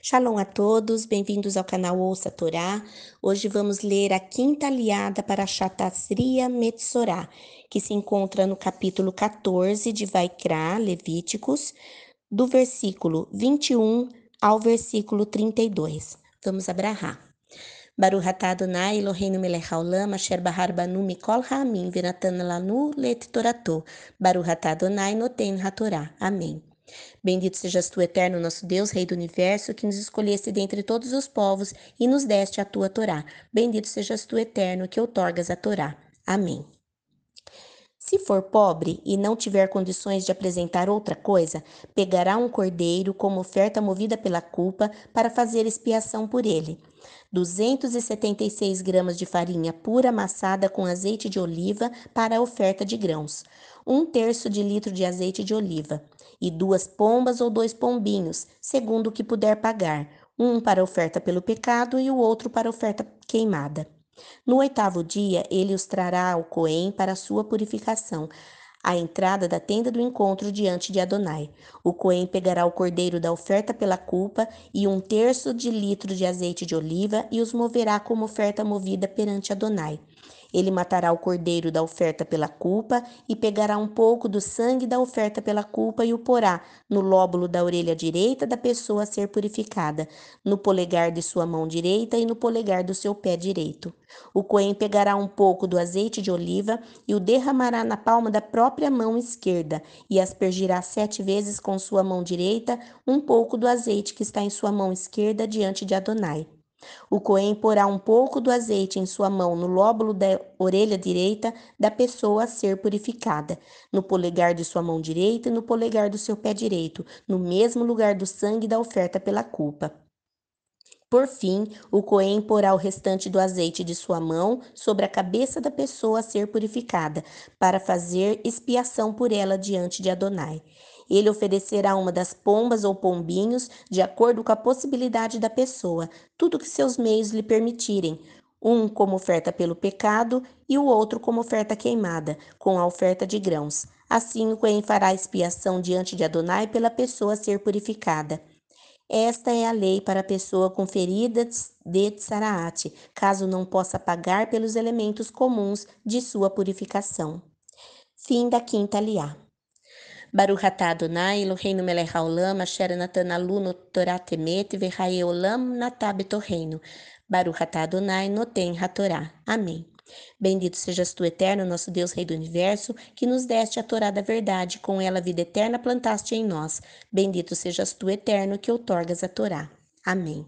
Shalom a todos, bem-vindos ao canal Ouça Torá. Hoje vamos ler a quinta aliada para Shatasriya Metsorá, que se encontra no capítulo 14 de Vaikra, Levíticos, do versículo 21 ao versículo 32. Vamos abrahar. Baruch atah Adonai Eloheinu melech haolam asher bahar banu mikol ha'amim v'natan lanu let torato. Baruch atah Adonai noten hatorá. Amém. Bendito sejas tu, eterno nosso Deus, Rei do universo, que nos escolheste dentre todos os povos e nos deste a tua Torá. Bendito sejas tu, eterno, que outorgas a Torá. Amém. Se for pobre e não tiver condições de apresentar outra coisa, pegará um cordeiro como oferta movida pela culpa para fazer expiação por ele. 276 gramas de farinha pura amassada com azeite de oliva para a oferta de grãos. Um terço de litro de azeite de oliva. E duas pombas ou dois pombinhos, segundo o que puder pagar. Um para oferta pelo pecado e o outro para oferta queimada. No oitavo dia, ele os trará ao Coém para sua purificação, à entrada da tenda do encontro diante de Adonai. O Coém pegará o cordeiro da oferta pela culpa e um terço de litro de azeite de oliva e os moverá como oferta movida perante Adonai. Ele matará o cordeiro da oferta pela culpa e pegará um pouco do sangue da oferta pela culpa e o porá no lóbulo da orelha direita da pessoa a ser purificada, no polegar de sua mão direita e no polegar do seu pé direito. O coen pegará um pouco do azeite de oliva e o derramará na palma da própria mão esquerda e aspergirá sete vezes com sua mão direita um pouco do azeite que está em sua mão esquerda diante de Adonai. O Cohen porá um pouco do azeite em sua mão no lóbulo da orelha direita da pessoa a ser purificada, no polegar de sua mão direita e no polegar do seu pé direito, no mesmo lugar do sangue da oferta pela culpa. Por fim, o Cohen porá o restante do azeite de sua mão sobre a cabeça da pessoa a ser purificada, para fazer expiação por ela diante de Adonai. Ele oferecerá uma das pombas ou pombinhos, de acordo com a possibilidade da pessoa, tudo que seus meios lhe permitirem, um como oferta pelo pecado e o outro como oferta queimada, com a oferta de grãos. Assim o Cohen fará expiação diante de Adonai pela pessoa a ser purificada. Esta é a lei para a pessoa com feridas de tsaraate, caso não possa pagar pelos elementos comuns de sua purificação. Fim da quinta liá. Baruch atah Adonai Eloheinu melech haolam asher natan aluno Torah temet v'chaye olam natab torreino. Baruch atah Adonai noten hatorá. Amém. Bendito sejas tu, eterno, nosso Deus, Rei do Universo, que nos deste a Torá da verdade, com ela a vida eterna plantaste em nós. Bendito sejas tu, eterno, que outorgas a Torá. Amém.